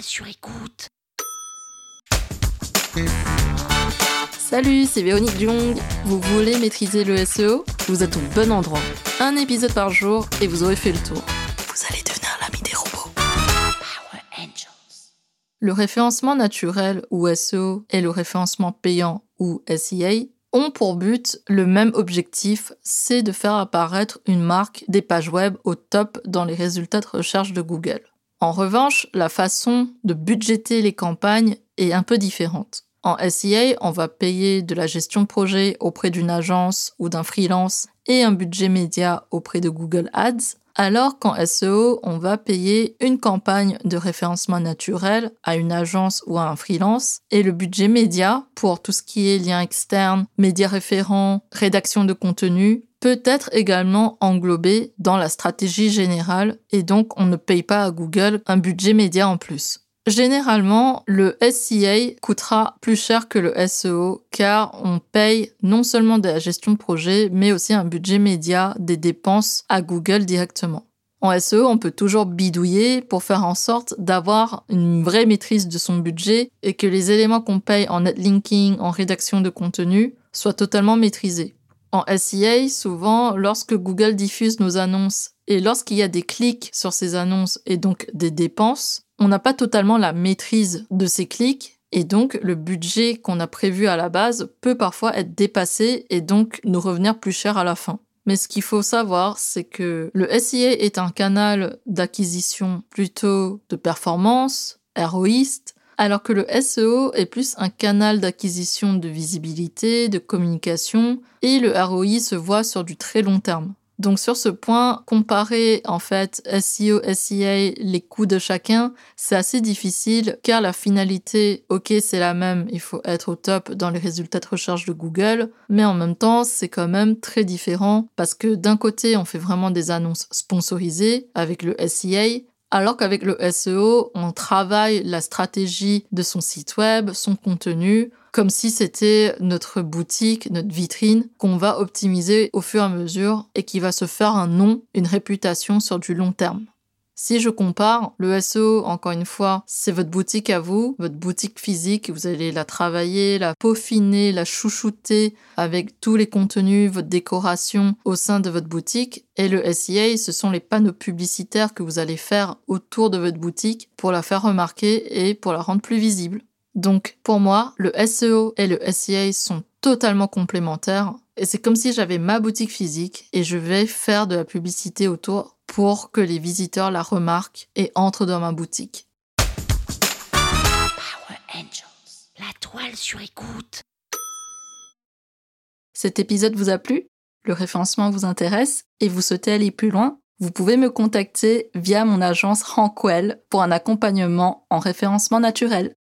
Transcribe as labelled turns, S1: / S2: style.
S1: sur écoute.
S2: Salut, c'est Véronique Jung. Vous voulez maîtriser le SEO Vous êtes au bon endroit. Un épisode par jour et vous aurez fait le tour. Vous allez devenir l'ami des robots.
S1: Power Angels.
S2: Le référencement naturel ou SEO et le référencement payant ou SEA ont pour but le même objectif, c'est de faire apparaître une marque des pages web au top dans les résultats de recherche de Google. En revanche, la façon de budgéter les campagnes est un peu différente. En SEA, on va payer de la gestion de projet auprès d'une agence ou d'un freelance et un budget média auprès de Google Ads, alors qu'en SEO, on va payer une campagne de référencement naturel à une agence ou à un freelance et le budget média pour tout ce qui est lien externe, médias référents, rédaction de contenu peut être également englobé dans la stratégie générale et donc on ne paye pas à Google un budget média en plus. Généralement, le SEA coûtera plus cher que le SEO car on paye non seulement de la gestion de projet, mais aussi un budget média des dépenses à Google directement. En SEO, on peut toujours bidouiller pour faire en sorte d'avoir une vraie maîtrise de son budget et que les éléments qu'on paye en netlinking, en rédaction de contenu, soient totalement maîtrisés. En SEA, souvent, lorsque Google diffuse nos annonces et lorsqu'il y a des clics sur ces annonces et donc des dépenses, on n'a pas totalement la maîtrise de ces clics et donc le budget qu'on a prévu à la base peut parfois être dépassé et donc nous revenir plus cher à la fin. Mais ce qu'il faut savoir, c'est que le SIA est un canal d'acquisition plutôt de performance, héroïste, alors que le SEO est plus un canal d'acquisition de visibilité, de communication, et le ROI se voit sur du très long terme. Donc sur ce point, comparer en fait SEO, SEA, les coûts de chacun, c'est assez difficile car la finalité, ok, c'est la même, il faut être au top dans les résultats de recherche de Google, mais en même temps, c'est quand même très différent parce que d'un côté, on fait vraiment des annonces sponsorisées avec le SEA, alors qu'avec le SEO, on travaille la stratégie de son site web, son contenu, comme si c'était notre boutique, notre vitrine qu'on va optimiser au fur et à mesure et qui va se faire un nom, une réputation sur du long terme. Si je compare, le SEO, encore une fois, c'est votre boutique à vous, votre boutique physique, vous allez la travailler, la peaufiner, la chouchouter avec tous les contenus, votre décoration au sein de votre boutique. Et le SEA, ce sont les panneaux publicitaires que vous allez faire autour de votre boutique pour la faire remarquer et pour la rendre plus visible. Donc pour moi, le SEO et le SEA sont totalement complémentaires et c'est comme si j'avais ma boutique physique et je vais faire de la publicité autour pour que les visiteurs la remarquent et entrent dans ma boutique.
S1: Power Angels. La toile sur écoute.
S2: Cet épisode vous a plu? Le référencement vous intéresse et vous souhaitez aller plus loin? Vous pouvez me contacter via mon agence Rankwell pour un accompagnement en référencement naturel.